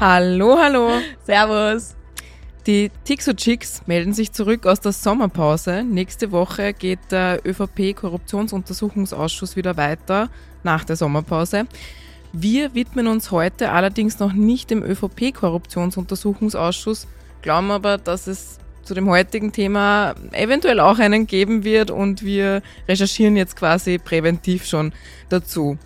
Hallo, hallo. Servus. Die Tixo Chicks melden sich zurück aus der Sommerpause. Nächste Woche geht der ÖVP-Korruptionsuntersuchungsausschuss wieder weiter nach der Sommerpause. Wir widmen uns heute allerdings noch nicht dem ÖVP-Korruptionsuntersuchungsausschuss, glauben aber, dass es zu dem heutigen Thema eventuell auch einen geben wird und wir recherchieren jetzt quasi präventiv schon dazu.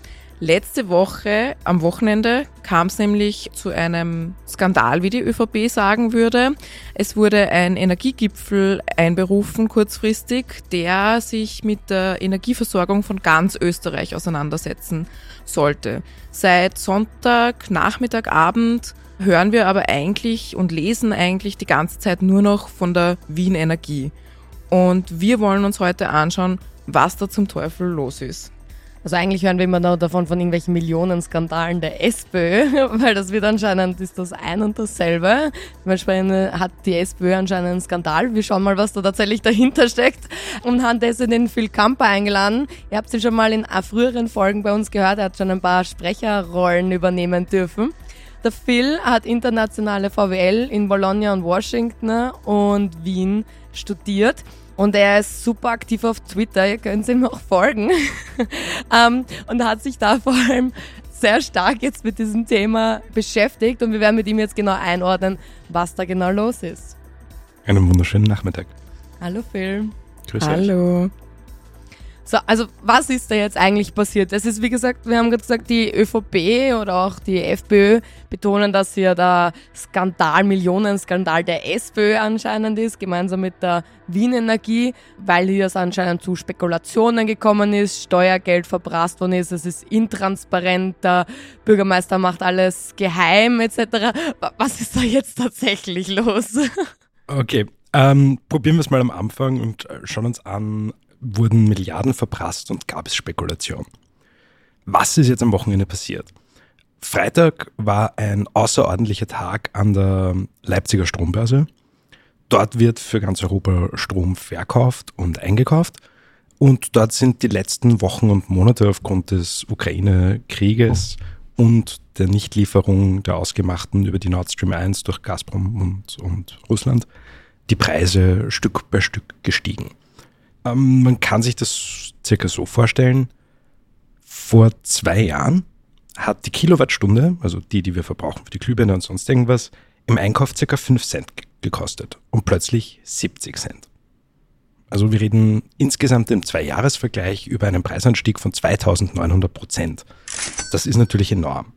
Letzte Woche, am Wochenende, kam es nämlich zu einem Skandal, wie die ÖVP sagen würde. Es wurde ein Energiegipfel einberufen, kurzfristig, der sich mit der Energieversorgung von ganz Österreich auseinandersetzen sollte. Seit Sonntag, Nachmittag, Abend hören wir aber eigentlich und lesen eigentlich die ganze Zeit nur noch von der Wien Energie. Und wir wollen uns heute anschauen, was da zum Teufel los ist. Also eigentlich hören wir immer noch davon von irgendwelchen Millionenskandalen der SPÖ, weil das wird anscheinend, ist das ein und dasselbe. Beispiel hat die SPÖ anscheinend einen Skandal. Wir schauen mal, was da tatsächlich dahinter steckt. Und haben deswegen den Phil Kamper eingeladen. Ihr habt ihn schon mal in früheren Folgen bei uns gehört. Er hat schon ein paar Sprecherrollen übernehmen dürfen. Der Phil hat internationale VWL in Bologna und Washington und Wien studiert. Und er ist super aktiv auf Twitter, ihr könnt ihm auch folgen. um, und hat sich da vor allem sehr stark jetzt mit diesem Thema beschäftigt und wir werden mit ihm jetzt genau einordnen, was da genau los ist. Einen wunderschönen Nachmittag. Hallo Phil. Grüß Hallo. Euch. So, also was ist da jetzt eigentlich passiert? Es ist, wie gesagt, wir haben gerade gesagt, die ÖVP oder auch die FPÖ betonen, dass hier der Skandal, Millionenskandal der SPÖ anscheinend ist, gemeinsam mit der Wien Energie, weil hier es anscheinend zu Spekulationen gekommen ist, Steuergeld verprasst worden ist, es ist intransparent, der Bürgermeister macht alles geheim etc. Was ist da jetzt tatsächlich los? Okay, ähm, probieren wir es mal am Anfang und äh, schauen uns an, wurden Milliarden verprasst und gab es Spekulation. Was ist jetzt am Wochenende passiert? Freitag war ein außerordentlicher Tag an der Leipziger Strombörse. Dort wird für ganz Europa Strom verkauft und eingekauft. Und dort sind die letzten Wochen und Monate aufgrund des Ukraine-Krieges und der Nichtlieferung der ausgemachten über die Nord Stream 1 durch Gazprom und, und Russland die Preise Stück bei Stück gestiegen. Ähm, man kann sich das circa so vorstellen. Vor zwei Jahren hat die Kilowattstunde, also die, die wir verbrauchen für die Glühbirne und sonst irgendwas, im Einkauf circa 5 Cent gekostet und plötzlich 70 Cent. Also wir reden insgesamt im Zwei-Jahres-Vergleich über einen Preisanstieg von 2900 Prozent. Das ist natürlich enorm.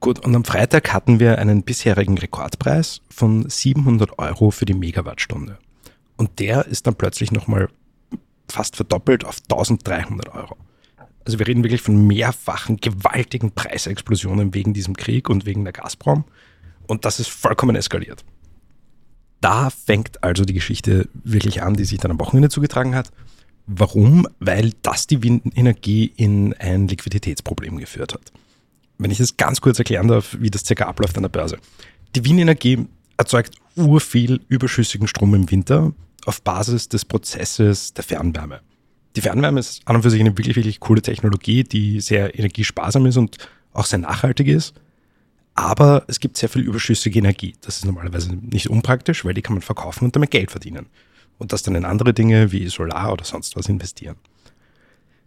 Gut, und am Freitag hatten wir einen bisherigen Rekordpreis von 700 Euro für die Megawattstunde. Und der ist dann plötzlich nochmal fast verdoppelt auf 1300 Euro. Also wir reden wirklich von mehrfachen gewaltigen Preisexplosionen wegen diesem Krieg und wegen der Gazprom. Und das ist vollkommen eskaliert. Da fängt also die Geschichte wirklich an, die sich dann am Wochenende zugetragen hat. Warum? Weil das die Windenergie in ein Liquiditätsproblem geführt hat. Wenn ich das ganz kurz erklären darf, wie das circa abläuft an der Börse. Die Windenergie erzeugt urviel überschüssigen Strom im Winter, auf Basis des Prozesses der Fernwärme. Die Fernwärme ist an und für sich eine wirklich, wirklich coole Technologie, die sehr energiesparsam ist und auch sehr nachhaltig ist. Aber es gibt sehr viel überschüssige Energie. Das ist normalerweise nicht unpraktisch, weil die kann man verkaufen und damit Geld verdienen. Und das dann in andere Dinge wie Solar oder sonst was investieren.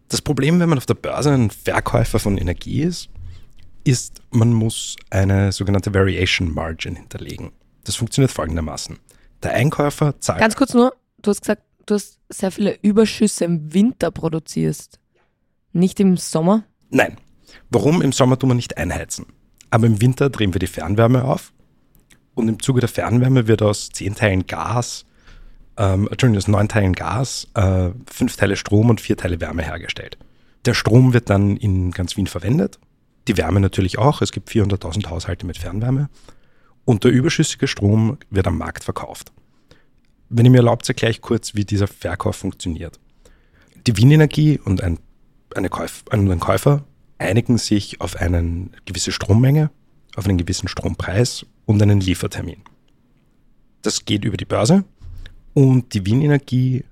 Das Problem, wenn man auf der Börse ein Verkäufer von Energie ist, ist, man muss eine sogenannte Variation Margin hinterlegen. Das funktioniert folgendermaßen. Der Einkäufer zahlt. Ganz kurz nur, du hast gesagt, du hast sehr viele Überschüsse im Winter produzierst. Nicht im Sommer? Nein. Warum? Im Sommer tun wir nicht einheizen. Aber im Winter drehen wir die Fernwärme auf. Und im Zuge der Fernwärme wird aus zehn Teilen Gas, ähm, Entschuldigung, aus neun Teilen Gas, äh, fünf Teile Strom und vier Teile Wärme hergestellt. Der Strom wird dann in ganz Wien verwendet. Die Wärme natürlich auch. Es gibt 400.000 Haushalte mit Fernwärme und der überschüssige Strom wird am Markt verkauft. Wenn ihr mir erlaubt, erkläre ich kurz, wie dieser Verkauf funktioniert. Die Wien Energie und ein, Käuf, ein Käufer einigen sich auf eine gewisse Strommenge, auf einen gewissen Strompreis und einen Liefertermin. Das geht über die Börse und die Wien Energie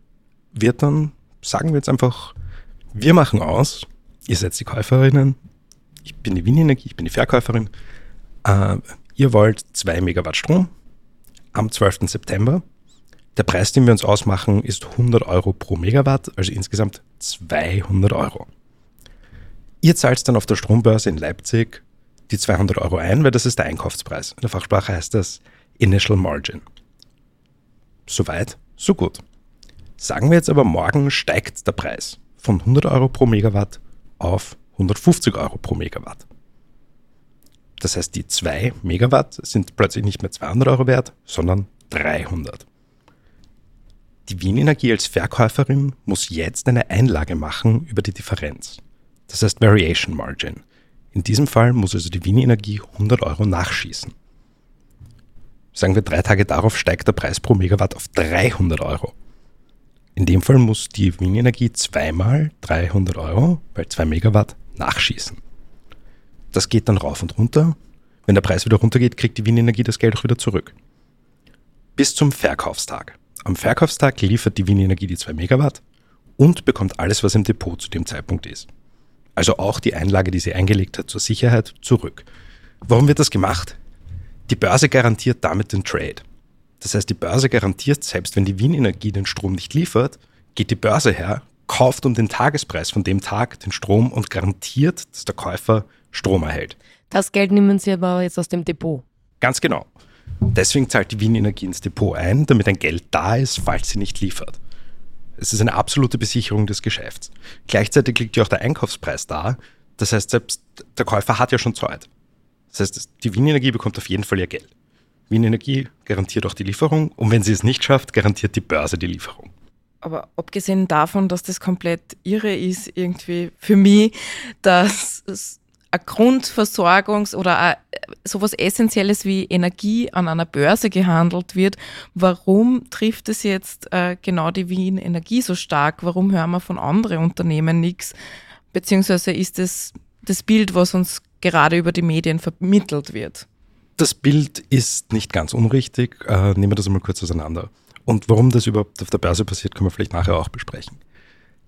wird dann, sagen wir jetzt einfach, wir machen aus, ihr seid die Käuferinnen, ich bin die Wien Energie, ich bin die Verkäuferin, äh, Ihr wollt 2 Megawatt Strom am 12. September. Der Preis, den wir uns ausmachen, ist 100 Euro pro Megawatt, also insgesamt 200 Euro. Ihr zahlt dann auf der Strombörse in Leipzig die 200 Euro ein, weil das ist der Einkaufspreis. In der Fachsprache heißt das Initial Margin. Soweit, so gut. Sagen wir jetzt aber, morgen steigt der Preis von 100 Euro pro Megawatt auf 150 Euro pro Megawatt. Das heißt, die 2 Megawatt sind plötzlich nicht mehr 200 Euro wert, sondern 300. Die Wien Energie als Verkäuferin muss jetzt eine Einlage machen über die Differenz. Das heißt Variation Margin. In diesem Fall muss also die Wien Energie 100 Euro nachschießen. Sagen wir drei Tage darauf steigt der Preis pro Megawatt auf 300 Euro. In dem Fall muss die Wien Energie zweimal 300 Euro, weil 2 Megawatt, nachschießen. Das geht dann rauf und runter. Wenn der Preis wieder runtergeht, kriegt die Wien Energie das Geld auch wieder zurück. Bis zum Verkaufstag. Am Verkaufstag liefert die Wien Energie die 2 Megawatt und bekommt alles, was im Depot zu dem Zeitpunkt ist. Also auch die Einlage, die sie eingelegt hat, zur Sicherheit zurück. Warum wird das gemacht? Die Börse garantiert damit den Trade. Das heißt, die Börse garantiert, selbst wenn die Wien Energie den Strom nicht liefert, geht die Börse her, kauft um den Tagespreis von dem Tag den Strom und garantiert, dass der Käufer Strom erhält. Das Geld nehmen Sie aber jetzt aus dem Depot. Ganz genau. Deswegen zahlt die Wien Energie ins Depot ein, damit ein Geld da ist, falls sie nicht liefert. Es ist eine absolute Besicherung des Geschäfts. Gleichzeitig liegt ja auch der Einkaufspreis da. Das heißt, selbst der Käufer hat ja schon Zeit. Das heißt, die Wien Energie bekommt auf jeden Fall ihr Geld. Wien Energie garantiert auch die Lieferung und wenn sie es nicht schafft, garantiert die Börse die Lieferung. Aber abgesehen davon, dass das komplett irre ist, irgendwie für mich, dass eine Grundversorgungs- oder sowas Essentielles wie Energie an einer Börse gehandelt wird. Warum trifft es jetzt äh, genau die Wien Energie so stark? Warum hören wir von anderen Unternehmen nichts? Beziehungsweise ist es das Bild, was uns gerade über die Medien vermittelt wird? Das Bild ist nicht ganz unrichtig. Äh, nehmen wir das einmal kurz auseinander. Und warum das überhaupt auf der Börse passiert, können wir vielleicht nachher auch besprechen.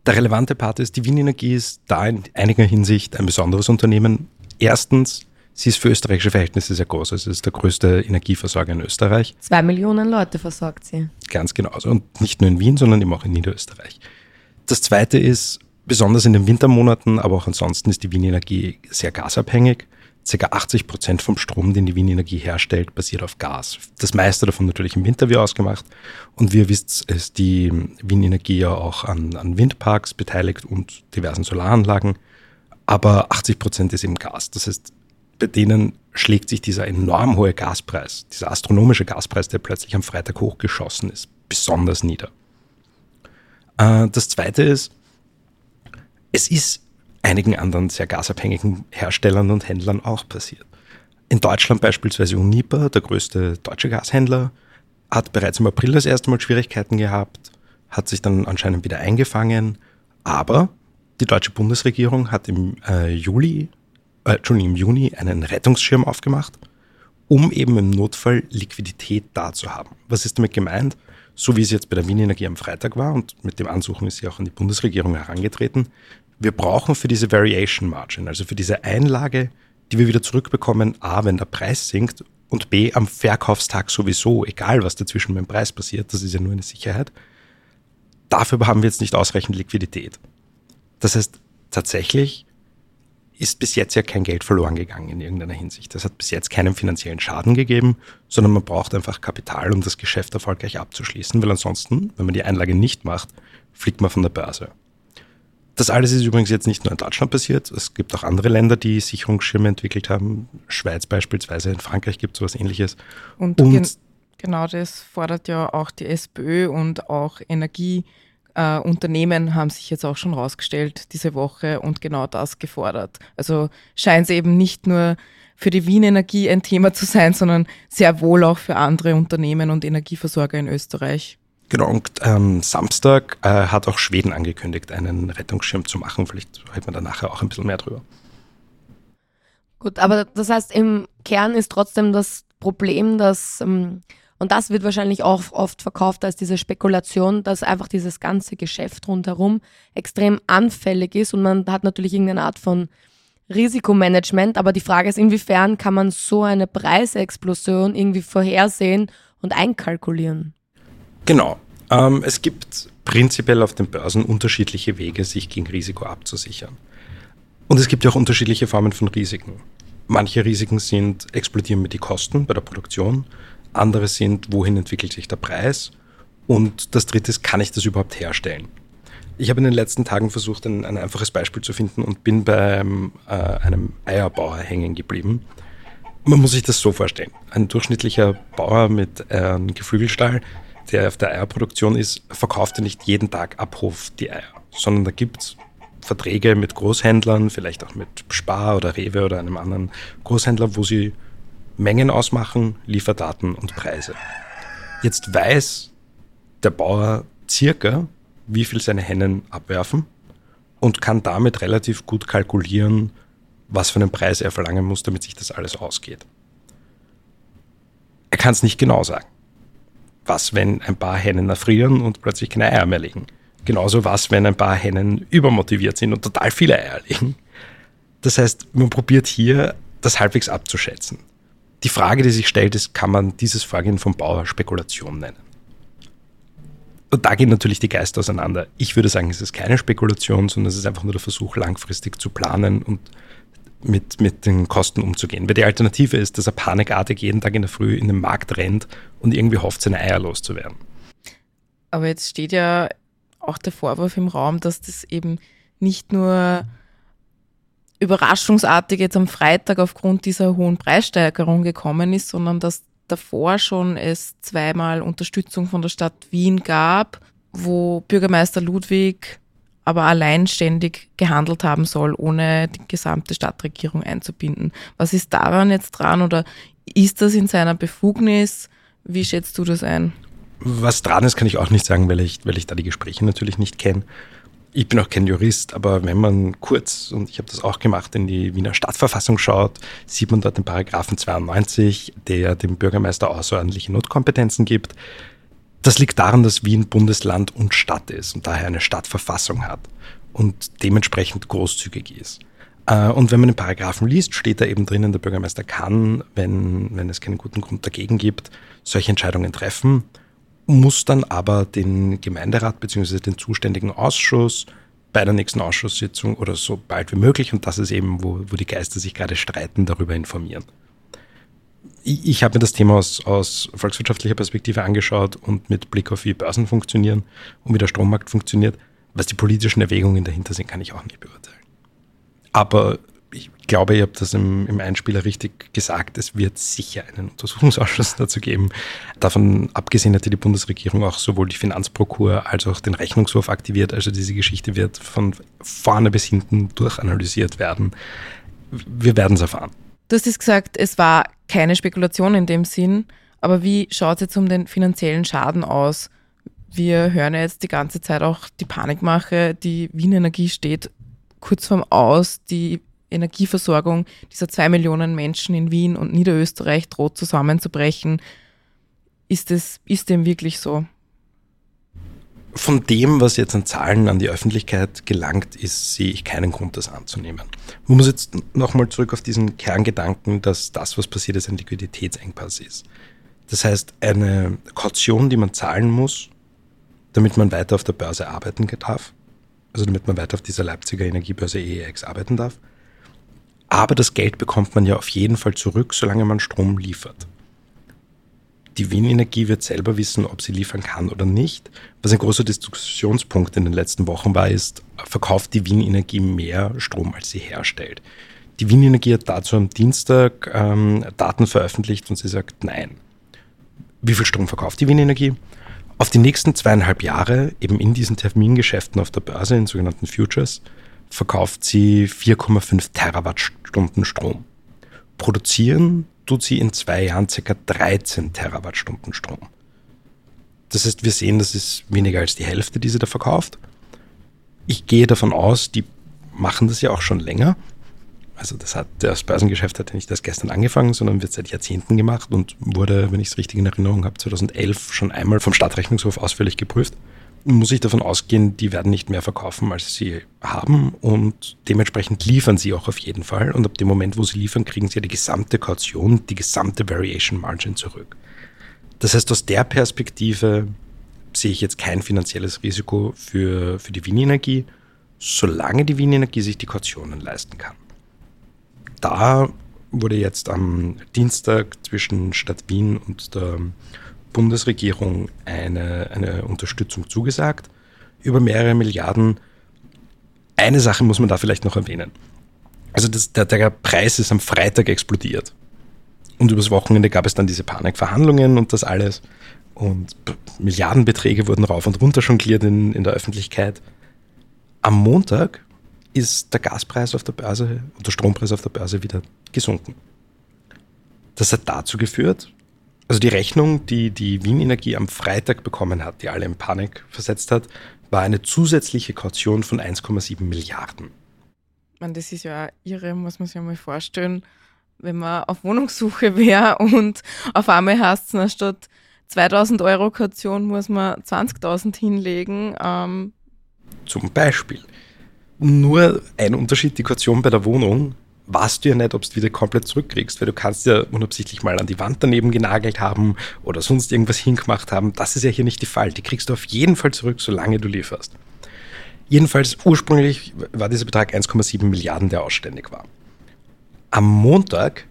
Der relevante Part ist, die Wien Energie ist da in einiger Hinsicht ein besonderes Unternehmen. Erstens, sie ist für österreichische Verhältnisse sehr groß. Also es ist der größte Energieversorger in Österreich. Zwei Millionen Leute versorgt sie. Ganz genau. Und nicht nur in Wien, sondern eben auch in Niederösterreich. Das zweite ist, besonders in den Wintermonaten, aber auch ansonsten ist die Wien Energie sehr gasabhängig. Circa 80 Prozent vom Strom, den die Wien Energie herstellt, basiert auf Gas. Das meiste davon natürlich im Winter wie ausgemacht. Und wie ihr wisst, ist die Wien Energie ja auch an, an Windparks beteiligt und diversen Solaranlagen. Aber 80 Prozent ist eben Gas. Das heißt, bei denen schlägt sich dieser enorm hohe Gaspreis, dieser astronomische Gaspreis, der plötzlich am Freitag hochgeschossen ist, besonders nieder. Äh, das zweite ist, es ist einigen anderen sehr gasabhängigen Herstellern und Händlern auch passiert. In Deutschland beispielsweise Uniper, der größte deutsche Gashändler, hat bereits im April das erste Mal Schwierigkeiten gehabt, hat sich dann anscheinend wieder eingefangen, aber die deutsche Bundesregierung hat im äh, Juli, äh, Entschuldigung, im Juni einen Rettungsschirm aufgemacht, um eben im Notfall Liquidität da zu haben. Was ist damit gemeint? So wie es jetzt bei der Wien Energie am Freitag war und mit dem Ansuchen ist sie auch an die Bundesregierung herangetreten, wir brauchen für diese Variation Margin, also für diese Einlage, die wir wieder zurückbekommen, A, wenn der Preis sinkt und B, am Verkaufstag sowieso, egal was dazwischen beim Preis passiert, das ist ja nur eine Sicherheit. Dafür haben wir jetzt nicht ausreichend Liquidität. Das heißt, tatsächlich ist bis jetzt ja kein Geld verloren gegangen in irgendeiner Hinsicht. Das hat bis jetzt keinen finanziellen Schaden gegeben, sondern man braucht einfach Kapital, um das Geschäft erfolgreich abzuschließen, weil ansonsten, wenn man die Einlage nicht macht, fliegt man von der Börse. Das alles ist übrigens jetzt nicht nur in Deutschland passiert. Es gibt auch andere Länder, die Sicherungsschirme entwickelt haben. Schweiz beispielsweise, in Frankreich gibt es sowas ähnliches. Und, und gen genau das fordert ja auch die SPÖ und auch Energieunternehmen äh, haben sich jetzt auch schon rausgestellt diese Woche und genau das gefordert. Also scheint es eben nicht nur für die Wien Energie ein Thema zu sein, sondern sehr wohl auch für andere Unternehmen und Energieversorger in Österreich. Genau, und ähm, Samstag äh, hat auch Schweden angekündigt, einen Rettungsschirm zu machen. Vielleicht hört man da nachher auch ein bisschen mehr drüber. Gut, aber das heißt, im Kern ist trotzdem das Problem, dass, ähm, und das wird wahrscheinlich auch oft verkauft als diese Spekulation, dass einfach dieses ganze Geschäft rundherum extrem anfällig ist und man hat natürlich irgendeine Art von Risikomanagement, aber die Frage ist, inwiefern kann man so eine Preisexplosion irgendwie vorhersehen und einkalkulieren? Genau. Ähm, es gibt prinzipiell auf den Börsen unterschiedliche Wege, sich gegen Risiko abzusichern. Und es gibt ja auch unterschiedliche Formen von Risiken. Manche Risiken sind, explodieren mir die Kosten bei der Produktion. Andere sind, wohin entwickelt sich der Preis. Und das dritte ist, kann ich das überhaupt herstellen? Ich habe in den letzten Tagen versucht, ein, ein einfaches Beispiel zu finden und bin bei äh, einem Eierbauer hängen geblieben. Man muss sich das so vorstellen. Ein durchschnittlicher Bauer mit äh, einem Geflügelstall, der auf der Eierproduktion ist, verkauft ja nicht jeden Tag ab Hof die Eier, sondern da gibt es Verträge mit Großhändlern, vielleicht auch mit Spar oder Rewe oder einem anderen Großhändler, wo sie Mengen ausmachen, Lieferdaten und Preise. Jetzt weiß der Bauer circa, wie viel seine Hennen abwerfen und kann damit relativ gut kalkulieren, was für einen Preis er verlangen muss, damit sich das alles ausgeht. Er kann es nicht genau sagen. Was, wenn ein paar Hennen erfrieren und plötzlich keine Eier mehr legen? Genauso was, wenn ein paar Hennen übermotiviert sind und total viele Eier legen. Das heißt, man probiert hier, das halbwegs abzuschätzen. Die Frage, die sich stellt, ist, kann man dieses Vorgehen vom Bauer Spekulation nennen? Und da gehen natürlich die Geister auseinander. Ich würde sagen, es ist keine Spekulation, sondern es ist einfach nur der Versuch, langfristig zu planen und mit, mit den Kosten umzugehen. Weil die Alternative ist, dass er panikartig jeden Tag in der Früh in den Markt rennt und irgendwie hofft, seine Eier loszuwerden. Aber jetzt steht ja auch der Vorwurf im Raum, dass das eben nicht nur überraschungsartig jetzt am Freitag aufgrund dieser hohen Preissteigerung gekommen ist, sondern dass davor schon es zweimal Unterstützung von der Stadt Wien gab, wo Bürgermeister Ludwig aber alleinständig gehandelt haben soll, ohne die gesamte Stadtregierung einzubinden. Was ist daran jetzt dran oder ist das in seiner Befugnis? Wie schätzt du das ein? Was dran ist, kann ich auch nicht sagen, weil ich, weil ich da die Gespräche natürlich nicht kenne. Ich bin auch kein Jurist, aber wenn man kurz, und ich habe das auch gemacht, in die Wiener Stadtverfassung schaut, sieht man dort den Paragraphen 92, der dem Bürgermeister außerordentliche Notkompetenzen gibt. Das liegt daran, dass Wien Bundesland und Stadt ist und daher eine Stadtverfassung hat und dementsprechend großzügig ist. Äh, und wenn man den Paragraphen liest, steht da eben drinnen, der Bürgermeister kann, wenn, wenn es keinen guten Grund dagegen gibt, solche Entscheidungen treffen muss dann aber den Gemeinderat bzw. den zuständigen Ausschuss bei der nächsten Ausschusssitzung oder so bald wie möglich, und das ist eben, wo, wo die Geister sich gerade streiten, darüber informieren. Ich, ich habe mir das Thema aus, aus volkswirtschaftlicher Perspektive angeschaut und mit Blick auf wie Börsen funktionieren und wie der Strommarkt funktioniert. Was die politischen Erwägungen dahinter sind, kann ich auch nicht beurteilen. Aber ich glaube, ihr habt das im, im Einspieler richtig gesagt, es wird sicher einen Untersuchungsausschuss dazu geben. Davon abgesehen hat die Bundesregierung auch sowohl die Finanzprokur als auch den Rechnungshof aktiviert. Also diese Geschichte wird von vorne bis hinten durchanalysiert werden. Wir werden es erfahren. Du hast es gesagt, es war keine Spekulation in dem Sinn, aber wie schaut es jetzt um den finanziellen Schaden aus? Wir hören ja jetzt die ganze Zeit auch die Panikmache, die Wien Energie steht kurz vorm Aus, die Energieversorgung dieser zwei Millionen Menschen in Wien und Niederösterreich droht zusammenzubrechen. Ist, es, ist dem wirklich so? Von dem, was jetzt an Zahlen an die Öffentlichkeit gelangt ist, sehe ich keinen Grund, das anzunehmen. Man muss jetzt nochmal zurück auf diesen Kerngedanken, dass das, was passiert ist, ein Liquiditätsengpass ist. Das heißt, eine Kaution, die man zahlen muss, damit man weiter auf der Börse arbeiten darf, also damit man weiter auf dieser Leipziger Energiebörse EEX arbeiten darf, aber das Geld bekommt man ja auf jeden Fall zurück, solange man Strom liefert. Die Wien Energie wird selber wissen, ob sie liefern kann oder nicht. Was ein großer Diskussionspunkt in den letzten Wochen war, ist, verkauft die Wien Energie mehr Strom, als sie herstellt. Die Wien Energie hat dazu am Dienstag ähm, Daten veröffentlicht und sie sagt nein. Wie viel Strom verkauft die Wien Energie? Auf die nächsten zweieinhalb Jahre, eben in diesen Termingeschäften auf der Börse, in sogenannten Futures, verkauft sie 4,5 Terawattstunden Strom. Produzieren tut sie in zwei Jahren ca. 13 Terawattstunden Strom. Das heißt, wir sehen, das ist weniger als die Hälfte, die sie da verkauft. Ich gehe davon aus, die machen das ja auch schon länger. Also das hat das Börsengeschäft hat ja nicht erst gestern angefangen, sondern wird seit Jahrzehnten gemacht und wurde, wenn ich es richtig in Erinnerung habe, 2011 schon einmal vom Stadtrechnungshof ausführlich geprüft. Muss ich davon ausgehen, die werden nicht mehr verkaufen, als sie haben und dementsprechend liefern sie auch auf jeden Fall. Und ab dem Moment, wo sie liefern, kriegen sie ja die gesamte Kaution, die gesamte Variation Margin zurück. Das heißt, aus der Perspektive sehe ich jetzt kein finanzielles Risiko für, für die Wienenergie, solange die Wienenergie sich die Kautionen leisten kann. Da wurde jetzt am Dienstag zwischen Stadt Wien und der Bundesregierung eine, eine Unterstützung zugesagt über mehrere Milliarden. Eine Sache muss man da vielleicht noch erwähnen. Also das, der, der Preis ist am Freitag explodiert. Und übers Wochenende gab es dann diese Panikverhandlungen und das alles. Und Milliardenbeträge wurden rauf und runter jongliert in, in der Öffentlichkeit. Am Montag ist der Gaspreis auf der Börse und der Strompreis auf der Börse wieder gesunken. Das hat dazu geführt, also die Rechnung, die die Wien Energie am Freitag bekommen hat, die alle in Panik versetzt hat, war eine zusätzliche Kaution von 1,7 Milliarden. Man, das ist ja irre, muss man sich mal vorstellen, wenn man auf Wohnungssuche wäre und auf einmal heißt es, statt 2000 Euro Kaution muss man 20.000 hinlegen. Ähm. Zum Beispiel. Nur ein Unterschied, die Kaution bei der Wohnung weißt du ja nicht, ob du wieder komplett zurückkriegst, weil du kannst ja unabsichtlich mal an die Wand daneben genagelt haben oder sonst irgendwas hingemacht haben. Das ist ja hier nicht der Fall. Die kriegst du auf jeden Fall zurück, solange du lieferst. Jedenfalls ursprünglich war dieser Betrag 1,7 Milliarden, der ausständig war. Am Montag,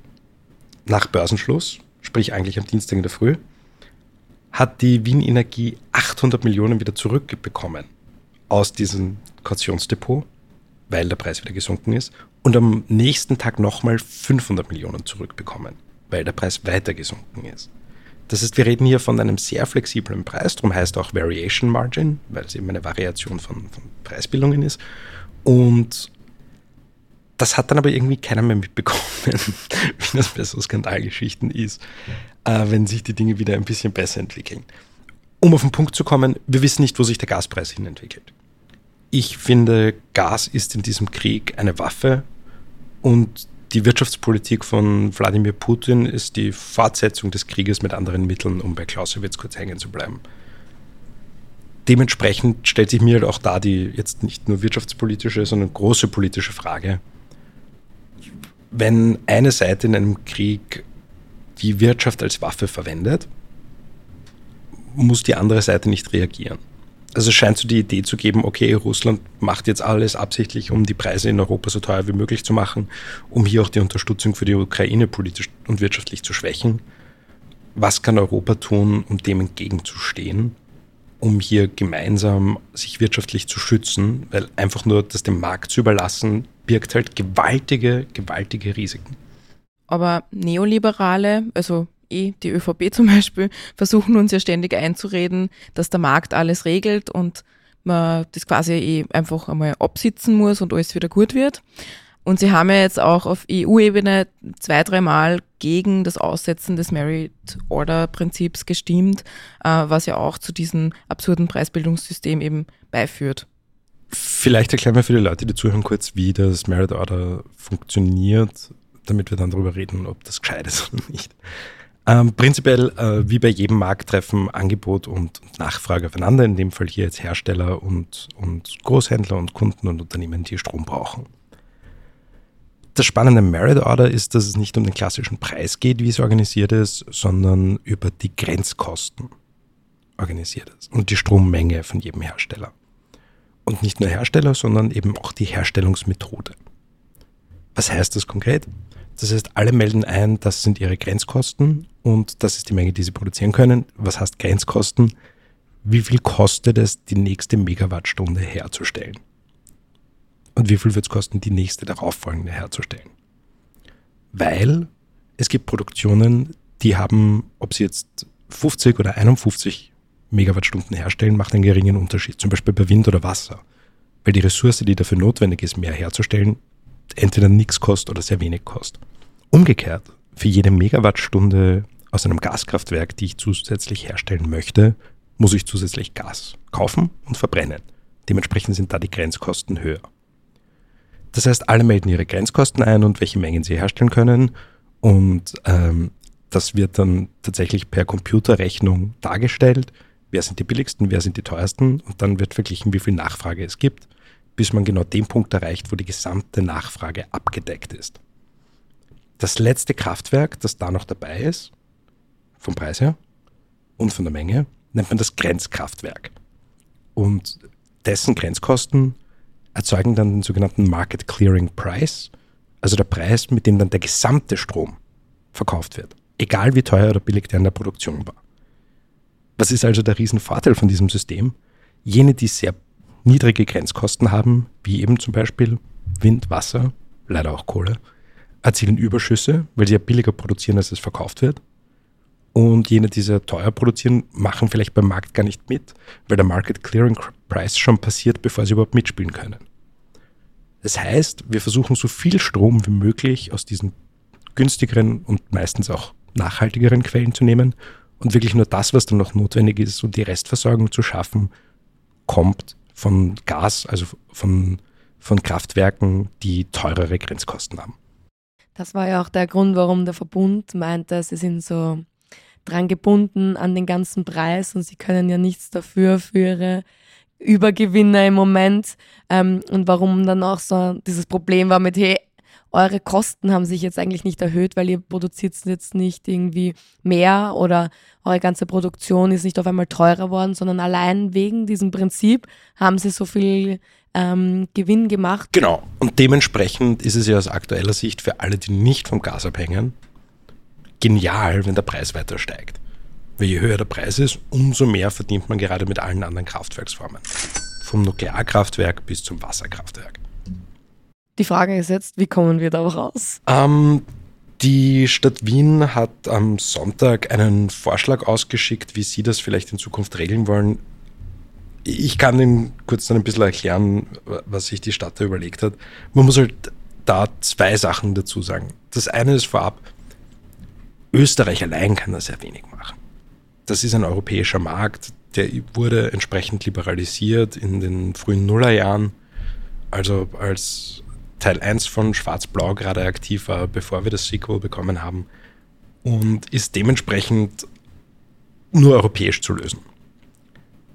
nach Börsenschluss, sprich eigentlich am Dienstag in der Früh, hat die Wien Energie 800 Millionen wieder zurückbekommen aus diesem Kautionsdepot, weil der Preis wieder gesunken ist und am nächsten Tag nochmal 500 Millionen zurückbekommen, weil der Preis weiter gesunken ist. Das heißt, wir reden hier von einem sehr flexiblen Preis, darum heißt auch Variation Margin, weil es eben eine Variation von, von Preisbildungen ist. Und das hat dann aber irgendwie keiner mehr mitbekommen, wie das bei so Skandalgeschichten ist, äh, wenn sich die Dinge wieder ein bisschen besser entwickeln. Um auf den Punkt zu kommen, wir wissen nicht, wo sich der Gaspreis hin entwickelt. Ich finde, Gas ist in diesem Krieg eine Waffe, und die Wirtschaftspolitik von Wladimir Putin ist die Fortsetzung des Krieges mit anderen Mitteln, um bei Clausewitz kurz hängen zu bleiben. Dementsprechend stellt sich mir halt auch da die jetzt nicht nur wirtschaftspolitische, sondern große politische Frage. Wenn eine Seite in einem Krieg die Wirtschaft als Waffe verwendet, muss die andere Seite nicht reagieren also es scheint so die Idee zu geben, okay, Russland macht jetzt alles absichtlich, um die Preise in Europa so teuer wie möglich zu machen, um hier auch die Unterstützung für die Ukraine politisch und wirtschaftlich zu schwächen. Was kann Europa tun, um dem entgegenzustehen, um hier gemeinsam sich wirtschaftlich zu schützen, weil einfach nur das dem Markt zu überlassen, birgt halt gewaltige, gewaltige Risiken. Aber Neoliberale, also eh die ÖVP zum Beispiel, versuchen uns ja ständig einzureden, dass der Markt alles regelt und man das quasi eh einfach einmal absitzen muss und alles wieder gut wird. Und sie haben ja jetzt auch auf EU-Ebene zwei, dreimal gegen das Aussetzen des Merit Order Prinzips gestimmt, äh, was ja auch zu diesem absurden Preisbildungssystem eben beiführt. Vielleicht erklären wir für die Leute, die zuhören, kurz, wie das Merit Order funktioniert, damit wir dann darüber reden, ob das gescheit ist oder nicht. Ähm, prinzipiell, äh, wie bei jedem Markt, treffen Angebot und Nachfrage aufeinander, in dem Fall hier jetzt Hersteller und, und Großhändler und Kunden und Unternehmen, die Strom brauchen. Das spannende Merit Order ist, dass es nicht um den klassischen Preis geht, wie es organisiert ist, sondern über die Grenzkosten organisiert ist und die Strommenge von jedem Hersteller. Und nicht nur Hersteller, sondern eben auch die Herstellungsmethode. Was heißt das konkret? Das heißt, alle melden ein, das sind ihre Grenzkosten und das ist die Menge, die sie produzieren können. Was heißt Grenzkosten? Wie viel kostet es, die nächste Megawattstunde herzustellen? Und wie viel wird es kosten, die nächste darauffolgende herzustellen? Weil es gibt Produktionen, die haben, ob sie jetzt 50 oder 51 Megawattstunden herstellen, macht einen geringen Unterschied. Zum Beispiel bei Wind oder Wasser. Weil die Ressource, die dafür notwendig ist, mehr herzustellen, entweder nichts kostet oder sehr wenig kostet. Umgekehrt, für jede Megawattstunde aus einem Gaskraftwerk, die ich zusätzlich herstellen möchte, muss ich zusätzlich Gas kaufen und verbrennen. Dementsprechend sind da die Grenzkosten höher. Das heißt, alle melden ihre Grenzkosten ein und welche Mengen sie herstellen können. Und ähm, das wird dann tatsächlich per Computerrechnung dargestellt, wer sind die billigsten, wer sind die teuersten und dann wird verglichen, wie viel Nachfrage es gibt, bis man genau den Punkt erreicht, wo die gesamte Nachfrage abgedeckt ist. Das letzte Kraftwerk, das da noch dabei ist, vom Preis her und von der Menge, nennt man das Grenzkraftwerk. Und dessen Grenzkosten erzeugen dann den sogenannten Market Clearing Price, also der Preis, mit dem dann der gesamte Strom verkauft wird, egal wie teuer oder billig der in der Produktion war. Was ist also der Riesenvorteil von diesem System? Jene, die sehr niedrige Grenzkosten haben, wie eben zum Beispiel Wind, Wasser, leider auch Kohle, erzielen Überschüsse, weil sie ja billiger produzieren, als es verkauft wird. Und jene, die sehr teuer produzieren, machen vielleicht beim Markt gar nicht mit, weil der Market Clearing Price schon passiert, bevor sie überhaupt mitspielen können. Das heißt, wir versuchen so viel Strom wie möglich aus diesen günstigeren und meistens auch nachhaltigeren Quellen zu nehmen und wirklich nur das, was dann noch notwendig ist, um die Restversorgung zu schaffen, kommt von Gas, also von, von Kraftwerken, die teurere Grenzkosten haben. Das war ja auch der Grund, warum der Verbund meinte, sie sind so dran gebunden an den ganzen Preis und sie können ja nichts dafür für ihre Übergewinne im Moment. Ähm, und warum dann auch so dieses Problem war mit, hey, eure Kosten haben sich jetzt eigentlich nicht erhöht, weil ihr produziert jetzt nicht irgendwie mehr oder eure ganze Produktion ist nicht auf einmal teurer worden, sondern allein wegen diesem Prinzip haben sie so viel ähm, Gewinn gemacht. Genau. Und dementsprechend ist es ja aus aktueller Sicht für alle, die nicht vom Gas abhängen, genial, wenn der Preis weiter steigt. Weil je höher der Preis ist, umso mehr verdient man gerade mit allen anderen Kraftwerksformen. Vom Nuklearkraftwerk bis zum Wasserkraftwerk. Die Frage ist jetzt, wie kommen wir da raus? Ähm, die Stadt Wien hat am Sonntag einen Vorschlag ausgeschickt, wie sie das vielleicht in Zukunft regeln wollen. Ich kann Ihnen kurz dann ein bisschen erklären, was sich die Stadt da überlegt hat. Man muss halt da zwei Sachen dazu sagen. Das eine ist vorab, Österreich allein kann das sehr wenig machen. Das ist ein europäischer Markt, der wurde entsprechend liberalisiert in den frühen Nullerjahren. Also als Teil 1 von Schwarz-Blau gerade aktiv war, bevor wir das Sequel bekommen haben. Und ist dementsprechend nur europäisch zu lösen.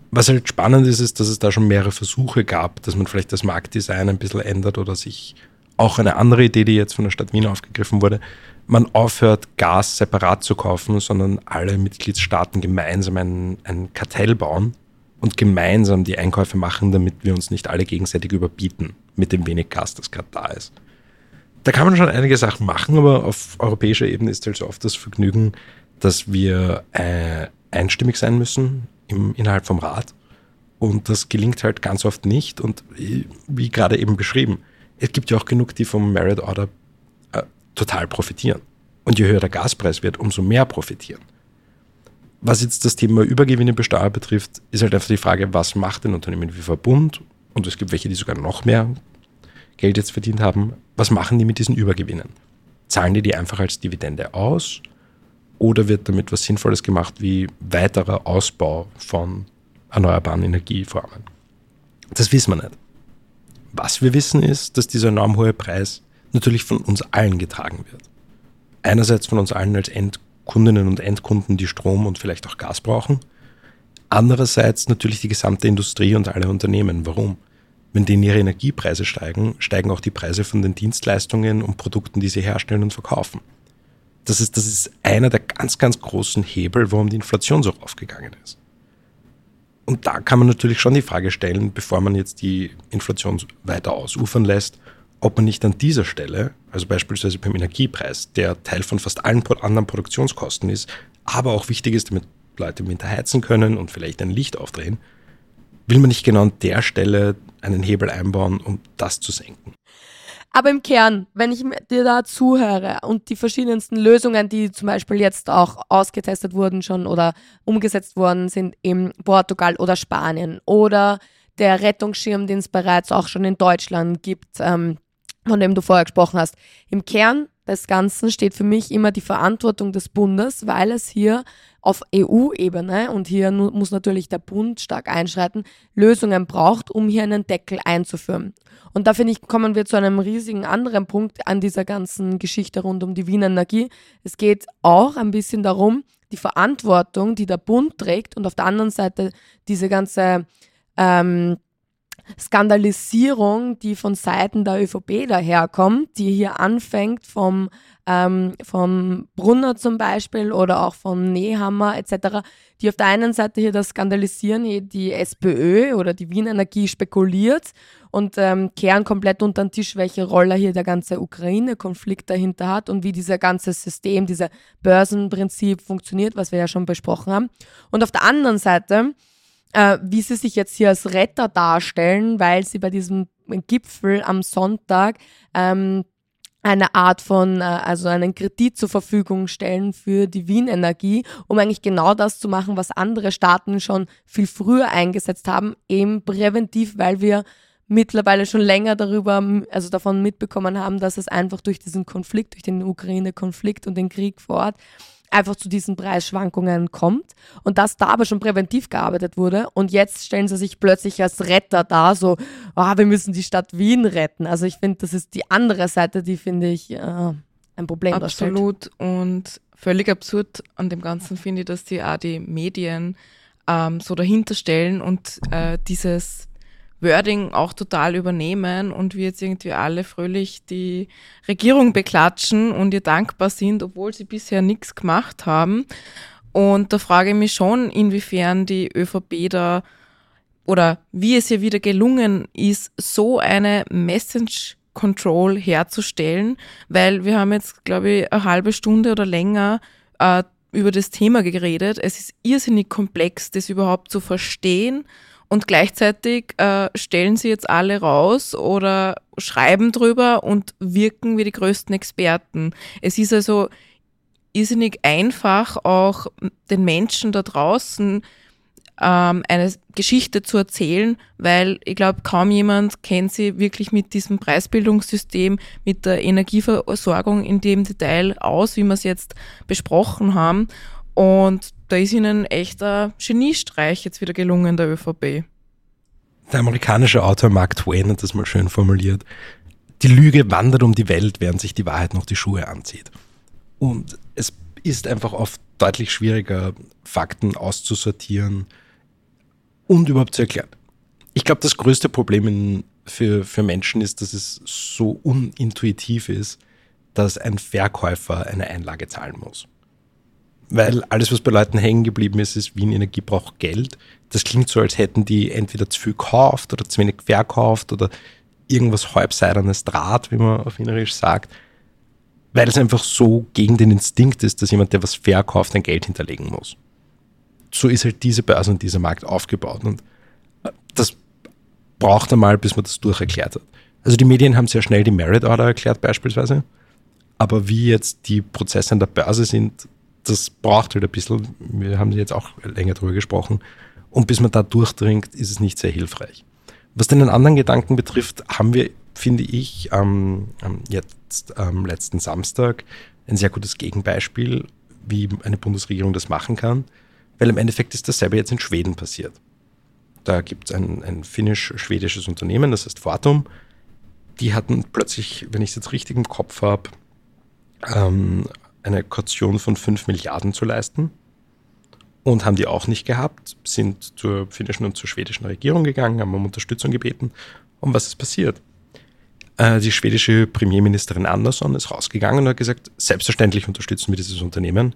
Was halt spannend ist, ist, dass es da schon mehrere Versuche gab, dass man vielleicht das Marktdesign ein bisschen ändert oder sich auch eine andere Idee, die jetzt von der Stadt Wien aufgegriffen wurde, man aufhört, Gas separat zu kaufen, sondern alle Mitgliedstaaten gemeinsam ein, ein Kartell bauen und gemeinsam die Einkäufe machen, damit wir uns nicht alle gegenseitig überbieten mit dem wenig Gas, das gerade da ist. Da kann man schon einige Sachen machen, aber auf europäischer Ebene ist halt so oft das Vergnügen, dass wir äh, einstimmig sein müssen im, innerhalb vom Rat. Und das gelingt halt ganz oft nicht. Und wie gerade eben beschrieben, es gibt ja auch genug, die vom Merit Order äh, total profitieren. Und je höher der Gaspreis wird, umso mehr profitieren. Was jetzt das Thema Übergewinnebesteuer betrifft, ist halt einfach die Frage, was macht ein Unternehmen wie Verbund? Und es gibt welche, die sogar noch mehr Geld jetzt verdient haben. Was machen die mit diesen Übergewinnen? Zahlen die die einfach als Dividende aus? Oder wird damit was Sinnvolles gemacht wie weiterer Ausbau von erneuerbaren Energieformen? Das wissen wir nicht. Was wir wissen ist, dass dieser enorm hohe Preis natürlich von uns allen getragen wird. Einerseits von uns allen als Endkunden Kundinnen und Endkunden, die Strom und vielleicht auch Gas brauchen. Andererseits natürlich die gesamte Industrie und alle Unternehmen. Warum? Wenn denen ihre Energiepreise steigen, steigen auch die Preise von den Dienstleistungen und Produkten, die sie herstellen und verkaufen. Das ist, das ist einer der ganz, ganz großen Hebel, warum die Inflation so aufgegangen ist. Und da kann man natürlich schon die Frage stellen, bevor man jetzt die Inflation weiter ausufern lässt, ob man nicht an dieser Stelle, also beispielsweise beim Energiepreis, der Teil von fast allen anderen Produktionskosten ist, aber auch wichtig ist, damit Leute im Winter heizen können und vielleicht ein Licht aufdrehen, will man nicht genau an der Stelle einen Hebel einbauen, um das zu senken. Aber im Kern, wenn ich dir da zuhöre und die verschiedensten Lösungen, die zum Beispiel jetzt auch ausgetestet wurden schon oder umgesetzt worden sind in Portugal oder Spanien oder der Rettungsschirm, den es bereits auch schon in Deutschland gibt, ähm, von dem du vorher gesprochen hast. Im Kern des Ganzen steht für mich immer die Verantwortung des Bundes, weil es hier auf EU-Ebene, und hier muss natürlich der Bund stark einschreiten, Lösungen braucht, um hier einen Deckel einzuführen. Und da finde ich, kommen wir zu einem riesigen anderen Punkt an dieser ganzen Geschichte rund um die Wiener Energie. Es geht auch ein bisschen darum, die Verantwortung, die der Bund trägt und auf der anderen Seite diese ganze ähm, Skandalisierung, die von Seiten der ÖVP daherkommt, die hier anfängt vom, ähm, vom Brunner zum Beispiel oder auch von Nehammer etc., die auf der einen Seite hier das Skandalisieren, die SPÖ oder die Wien Energie spekuliert und ähm, kehren komplett unter den Tisch, welche Rolle hier der ganze Ukraine-Konflikt dahinter hat und wie dieser ganze System, dieser Börsenprinzip funktioniert, was wir ja schon besprochen haben. Und auf der anderen Seite äh, wie sie sich jetzt hier als Retter darstellen, weil sie bei diesem Gipfel am Sonntag ähm, eine Art von, äh, also einen Kredit zur Verfügung stellen für die Wien Energie, um eigentlich genau das zu machen, was andere Staaten schon viel früher eingesetzt haben, eben präventiv, weil wir mittlerweile schon länger darüber, also davon mitbekommen haben, dass es einfach durch diesen Konflikt, durch den Ukraine-Konflikt und den Krieg vor Ort einfach zu diesen Preisschwankungen kommt und dass da aber schon präventiv gearbeitet wurde und jetzt stellen sie sich plötzlich als Retter da, so, oh, wir müssen die Stadt Wien retten. Also ich finde, das ist die andere Seite, die finde ich äh, ein Problem Absolut darstellt. und völlig absurd an dem Ganzen finde ich, dass die auch die Medien ähm, so dahinter stellen und äh, dieses Wording auch total übernehmen und wir jetzt irgendwie alle fröhlich die Regierung beklatschen und ihr dankbar sind, obwohl sie bisher nichts gemacht haben. Und da frage ich mich schon, inwiefern die ÖVP da oder wie es ihr wieder gelungen ist, so eine Message Control herzustellen, weil wir haben jetzt, glaube ich, eine halbe Stunde oder länger äh, über das Thema geredet. Es ist irrsinnig komplex, das überhaupt zu verstehen und gleichzeitig äh, stellen sie jetzt alle raus oder schreiben drüber und wirken wie die größten Experten. Es ist also irrsinnig einfach, auch den Menschen da draußen ähm, eine Geschichte zu erzählen, weil ich glaube, kaum jemand kennt sie wirklich mit diesem Preisbildungssystem, mit der Energieversorgung in dem Detail aus, wie wir es jetzt besprochen haben. Und da ist ihnen echter Geniestreich jetzt wieder gelungen, der ÖVP. Der amerikanische Autor Mark Twain hat das mal schön formuliert. Die Lüge wandert um die Welt, während sich die Wahrheit noch die Schuhe anzieht. Und es ist einfach oft deutlich schwieriger, Fakten auszusortieren und überhaupt zu erklären. Ich glaube, das größte Problem in, für, für Menschen ist, dass es so unintuitiv ist, dass ein Verkäufer eine Einlage zahlen muss weil alles, was bei Leuten hängen geblieben ist, ist, Wien Energie braucht Geld. Das klingt so, als hätten die entweder zu viel gekauft oder zu wenig verkauft oder irgendwas halbseidernes Draht, wie man auf Wienerisch sagt, weil es einfach so gegen den Instinkt ist, dass jemand, der was verkauft, ein Geld hinterlegen muss. So ist halt diese Börse und dieser Markt aufgebaut und das braucht einmal, bis man das durcherklärt hat. Also die Medien haben sehr schnell die Merit Order erklärt beispielsweise, aber wie jetzt die Prozesse an der Börse sind, das braucht halt ein bisschen, wir haben jetzt auch länger drüber gesprochen, und bis man da durchdringt, ist es nicht sehr hilfreich. Was den anderen Gedanken betrifft, haben wir, finde ich, ähm, jetzt am letzten Samstag ein sehr gutes Gegenbeispiel, wie eine Bundesregierung das machen kann, weil im Endeffekt ist dasselbe jetzt in Schweden passiert. Da gibt es ein, ein finnisch-schwedisches Unternehmen, das heißt Fortum. Die hatten plötzlich, wenn ich es jetzt richtig im Kopf habe, ähm, eine Kaution von 5 Milliarden zu leisten und haben die auch nicht gehabt, sind zur finnischen und zur schwedischen Regierung gegangen, haben um Unterstützung gebeten. Und was ist passiert? Äh, die schwedische Premierministerin Andersson ist rausgegangen und hat gesagt, selbstverständlich unterstützen wir dieses Unternehmen.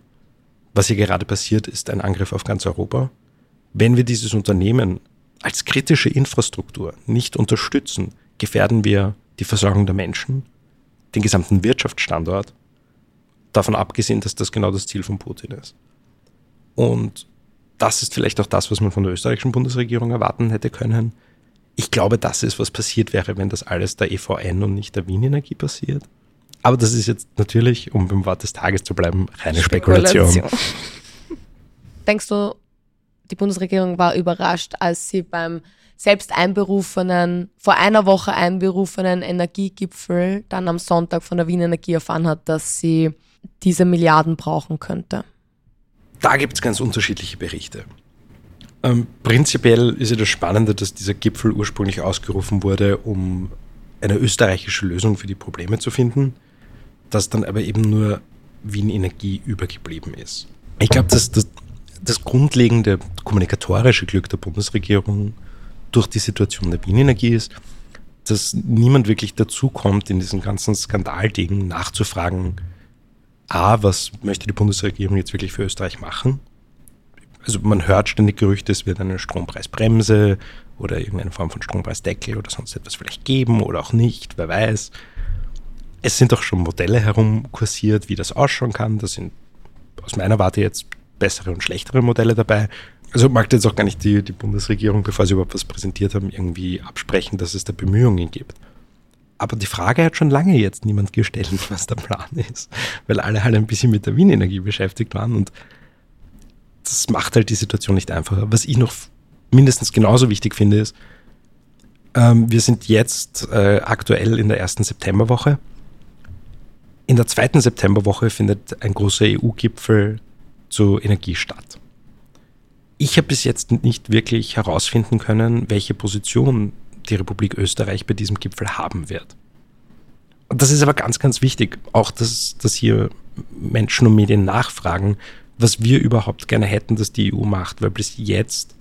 Was hier gerade passiert, ist ein Angriff auf ganz Europa. Wenn wir dieses Unternehmen als kritische Infrastruktur nicht unterstützen, gefährden wir die Versorgung der Menschen, den gesamten Wirtschaftsstandort davon abgesehen, dass das genau das Ziel von Putin ist. Und das ist vielleicht auch das, was man von der österreichischen Bundesregierung erwarten hätte können. Ich glaube, das ist, was passiert wäre, wenn das alles der EVN und nicht der Wien Energie passiert. Aber das ist jetzt natürlich, um beim Wort des Tages zu bleiben, reine Spekulation. Spekulation. Denkst du, die Bundesregierung war überrascht, als sie beim selbst einberufenen, vor einer Woche einberufenen Energiegipfel dann am Sonntag von der Wien Energie erfahren hat, dass sie diese Milliarden brauchen könnte? Da gibt es ganz unterschiedliche Berichte. Ähm, prinzipiell ist ja das Spannende, dass dieser Gipfel ursprünglich ausgerufen wurde, um eine österreichische Lösung für die Probleme zu finden, dass dann aber eben nur Wien Energie übergeblieben ist. Ich glaube, dass das, das grundlegende kommunikatorische Glück der Bundesregierung durch die Situation der Wienenergie ist, dass niemand wirklich dazu kommt, in diesen ganzen Skandaldingen nachzufragen, A, was möchte die Bundesregierung jetzt wirklich für Österreich machen? Also man hört ständig Gerüchte, es wird eine Strompreisbremse oder irgendeine Form von Strompreisdeckel oder sonst etwas vielleicht geben oder auch nicht, wer weiß. Es sind auch schon Modelle herumkursiert, wie das ausschauen kann. Da sind aus meiner Warte jetzt bessere und schlechtere Modelle dabei. Also mag jetzt auch gar nicht die, die Bundesregierung, bevor sie überhaupt was präsentiert haben, irgendwie absprechen, dass es da Bemühungen gibt. Aber die Frage hat schon lange jetzt niemand gestellt, was der Plan ist, weil alle halt ein bisschen mit der Wienenergie beschäftigt waren und das macht halt die Situation nicht einfacher. Was ich noch mindestens genauso wichtig finde, ist, ähm, wir sind jetzt äh, aktuell in der ersten Septemberwoche. In der zweiten Septemberwoche findet ein großer EU-Gipfel zur Energie statt. Ich habe bis jetzt nicht wirklich herausfinden können, welche Position die Republik Österreich bei diesem Gipfel haben wird. Und das ist aber ganz, ganz wichtig, auch dass, dass hier Menschen und Medien nachfragen, was wir überhaupt gerne hätten, dass die EU macht, weil bis jetzt,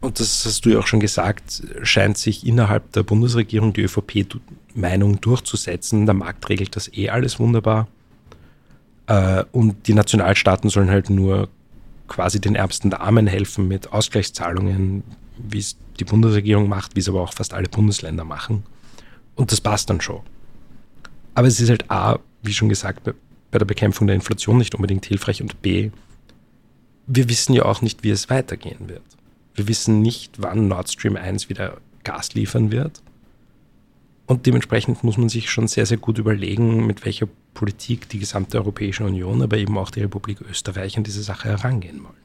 und das hast du ja auch schon gesagt, scheint sich innerhalb der Bundesregierung die ÖVP-Meinung durchzusetzen. Der Markt regelt das eh alles wunderbar. Äh, und die Nationalstaaten sollen halt nur quasi den Ärmsten der Armen helfen mit Ausgleichszahlungen, wie es die Bundesregierung macht, wie es aber auch fast alle Bundesländer machen. Und das passt dann schon. Aber es ist halt A, wie schon gesagt, bei der Bekämpfung der Inflation nicht unbedingt hilfreich und B, wir wissen ja auch nicht, wie es weitergehen wird. Wir wissen nicht, wann Nord Stream 1 wieder Gas liefern wird. Und dementsprechend muss man sich schon sehr, sehr gut überlegen, mit welcher Politik die gesamte Europäische Union, aber eben auch die Republik Österreich an diese Sache herangehen wollen.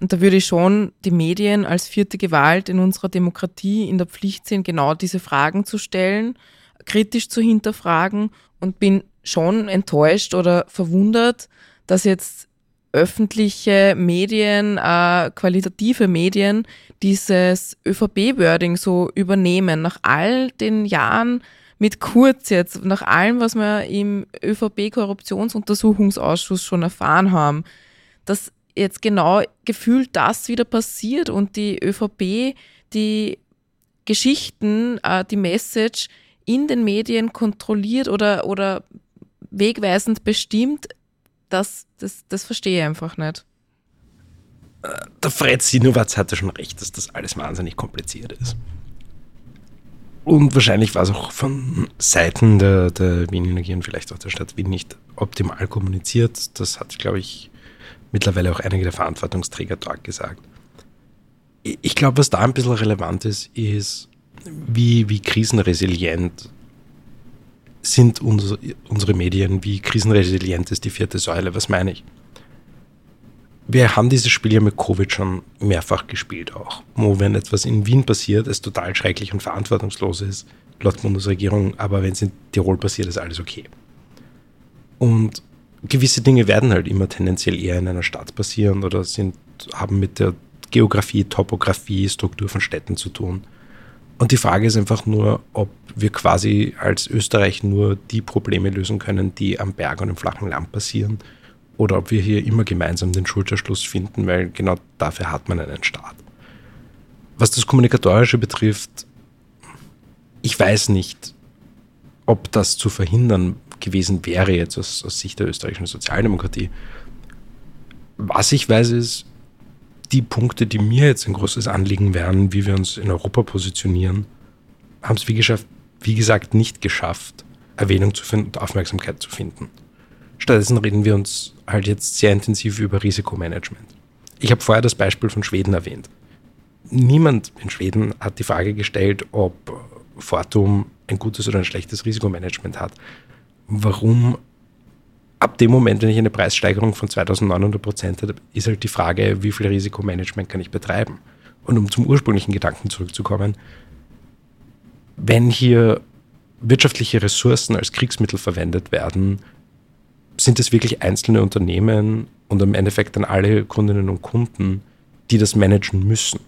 Und da würde ich schon die Medien als vierte Gewalt in unserer Demokratie in der Pflicht sehen, genau diese Fragen zu stellen, kritisch zu hinterfragen und bin schon enttäuscht oder verwundert, dass jetzt öffentliche Medien, äh, qualitative Medien dieses ÖVP-Wording so übernehmen. Nach all den Jahren mit Kurz jetzt, nach allem, was wir im ÖVP-Korruptionsuntersuchungsausschuss schon erfahren haben, dass jetzt genau gefühlt das wieder passiert und die ÖVP die Geschichten, äh, die Message in den Medien kontrolliert oder, oder wegweisend bestimmt, das, das, das verstehe ich einfach nicht. Der Fred Sinowatz hatte schon recht, dass das alles wahnsinnig kompliziert ist. Und wahrscheinlich war es auch von Seiten der, der Wien Energie und vielleicht auch der Stadt Wien nicht optimal kommuniziert. Das hat, glaube ich, mittlerweile auch einige der Verantwortungsträger dort gesagt. Ich glaube, was da ein bisschen relevant ist, ist, wie, wie krisenresilient sind unsere, unsere Medien, wie krisenresilient ist die vierte Säule. Was meine ich? Wir haben dieses Spiel ja mit Covid schon mehrfach gespielt auch. Wo, wenn etwas in Wien passiert, es total schrecklich und verantwortungslos ist, laut Bundesregierung, aber wenn es in Tirol passiert, ist alles okay. Und gewisse Dinge werden halt immer tendenziell eher in einer Stadt passieren oder sind, haben mit der Geografie, Topografie, Struktur von Städten zu tun. Und die Frage ist einfach nur, ob wir quasi als Österreich nur die Probleme lösen können, die am Berg und im flachen Land passieren. Oder ob wir hier immer gemeinsam den Schulterschluss finden, weil genau dafür hat man einen Staat. Was das Kommunikatorische betrifft, ich weiß nicht, ob das zu verhindern gewesen wäre jetzt aus, aus Sicht der österreichischen Sozialdemokratie. Was ich weiß ist, die Punkte, die mir jetzt ein großes Anliegen wären, wie wir uns in Europa positionieren, haben es wie, wie gesagt nicht geschafft, Erwähnung zu finden und Aufmerksamkeit zu finden. Stattdessen reden wir uns halt jetzt sehr intensiv über Risikomanagement. Ich habe vorher das Beispiel von Schweden erwähnt. Niemand in Schweden hat die Frage gestellt, ob Fortum ein gutes oder ein schlechtes Risikomanagement hat. Warum ab dem Moment, wenn ich eine Preissteigerung von 2900 Prozent habe, ist halt die Frage, wie viel Risikomanagement kann ich betreiben? Und um zum ursprünglichen Gedanken zurückzukommen, wenn hier wirtschaftliche Ressourcen als Kriegsmittel verwendet werden, sind es wirklich einzelne Unternehmen und im Endeffekt dann alle Kundinnen und Kunden, die das managen müssen.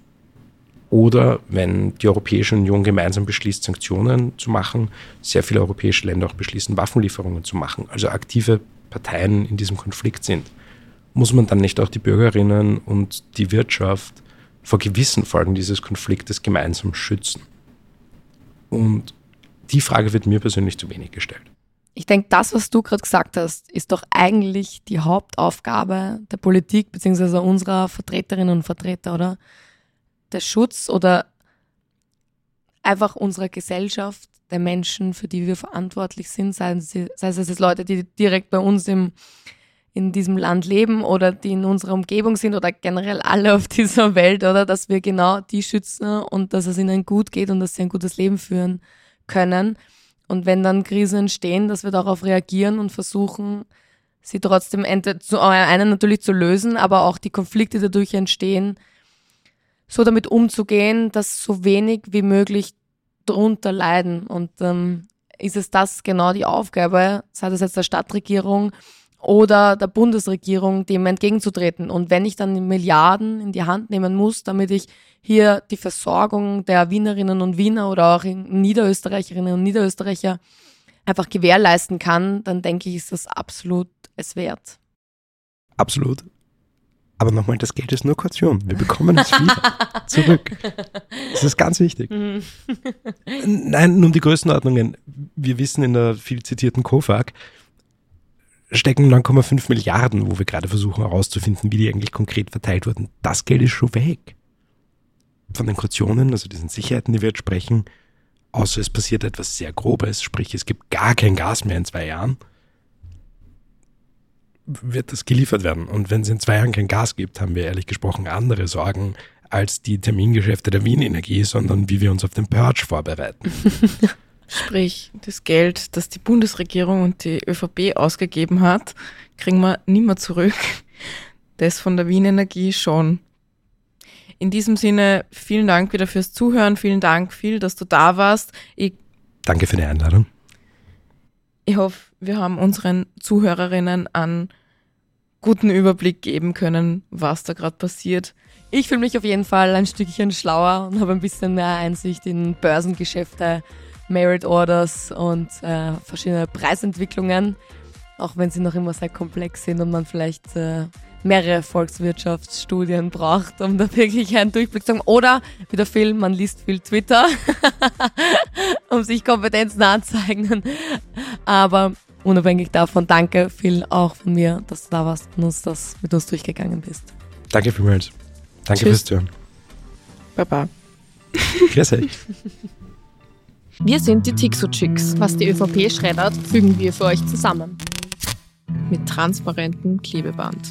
Oder wenn die Europäische Union gemeinsam beschließt, Sanktionen zu machen, sehr viele europäische Länder auch beschließen, Waffenlieferungen zu machen, also aktive Parteien in diesem Konflikt sind. muss man dann nicht auch die Bürgerinnen und die Wirtschaft vor gewissen Folgen dieses Konfliktes gemeinsam schützen? Und die Frage wird mir persönlich zu wenig gestellt. Ich denke, das, was du gerade gesagt hast, ist doch eigentlich die Hauptaufgabe der Politik bzw. unserer Vertreterinnen und Vertreter, oder? Der Schutz oder einfach unserer Gesellschaft, der Menschen, für die wir verantwortlich sind, sei es, sei es Leute, die direkt bei uns im, in diesem Land leben oder die in unserer Umgebung sind oder generell alle auf dieser Welt, oder dass wir genau die schützen und dass es ihnen gut geht und dass sie ein gutes Leben führen können. Und wenn dann Krisen entstehen, dass wir darauf reagieren und versuchen, sie trotzdem zu, einen natürlich zu lösen, aber auch die Konflikte, die dadurch entstehen, so damit umzugehen, dass so wenig wie möglich darunter leiden. Und ähm, ist es das genau die Aufgabe, sei das jetzt der Stadtregierung oder der Bundesregierung, dem entgegenzutreten. Und wenn ich dann Milliarden in die Hand nehmen muss, damit ich hier die Versorgung der Wienerinnen und Wiener oder auch Niederösterreicherinnen und Niederösterreicher einfach gewährleisten kann, dann denke ich, ist das absolut es wert. Absolut. Aber nochmal, das Geld ist nur Kaution. Wir bekommen es wieder zurück. Das ist ganz wichtig. Mhm. Nein, nun die Größenordnungen. Wir wissen in der viel zitierten COFAG, stecken 9,5 Milliarden, wo wir gerade versuchen herauszufinden, wie die eigentlich konkret verteilt wurden. Das Geld ist schon weg. Von den Kautionen, also diesen Sicherheiten, die wir jetzt sprechen, außer es passiert etwas sehr Grobes, sprich es gibt gar kein Gas mehr in zwei Jahren, wird das geliefert werden. Und wenn es in zwei Jahren kein Gas gibt, haben wir ehrlich gesprochen andere Sorgen als die Termingeschäfte der Wien Energie, sondern wie wir uns auf den Purge vorbereiten. Sprich, das Geld, das die Bundesregierung und die ÖVP ausgegeben hat, kriegen wir nicht mehr zurück. Das von der Wien Energie schon. In diesem Sinne, vielen Dank wieder fürs Zuhören. Vielen Dank, viel, dass du da warst. Ich Danke für die Einladung. Ich hoffe, wir haben unseren Zuhörerinnen einen guten Überblick geben können, was da gerade passiert. Ich fühle mich auf jeden Fall ein Stückchen schlauer und habe ein bisschen mehr Einsicht in Börsengeschäfte, Merit Orders und äh, verschiedene Preisentwicklungen, auch wenn sie noch immer sehr komplex sind und man vielleicht äh, mehrere Volkswirtschaftsstudien braucht, um da wirklich einen Durchblick zu haben. Oder wie der Film, man liest viel Twitter, um sich Kompetenzen anzueignen. Aber unabhängig davon, danke viel auch von mir, dass du da warst und uns das mit uns durchgegangen bist. Danke vielmals. Danke Tschüss. fürs Zuhören. Baba. Grüß euch. Wir sind die Tixo-Chicks. Was die ÖVP schreddert, fügen wir für euch zusammen. Mit transparentem Klebeband.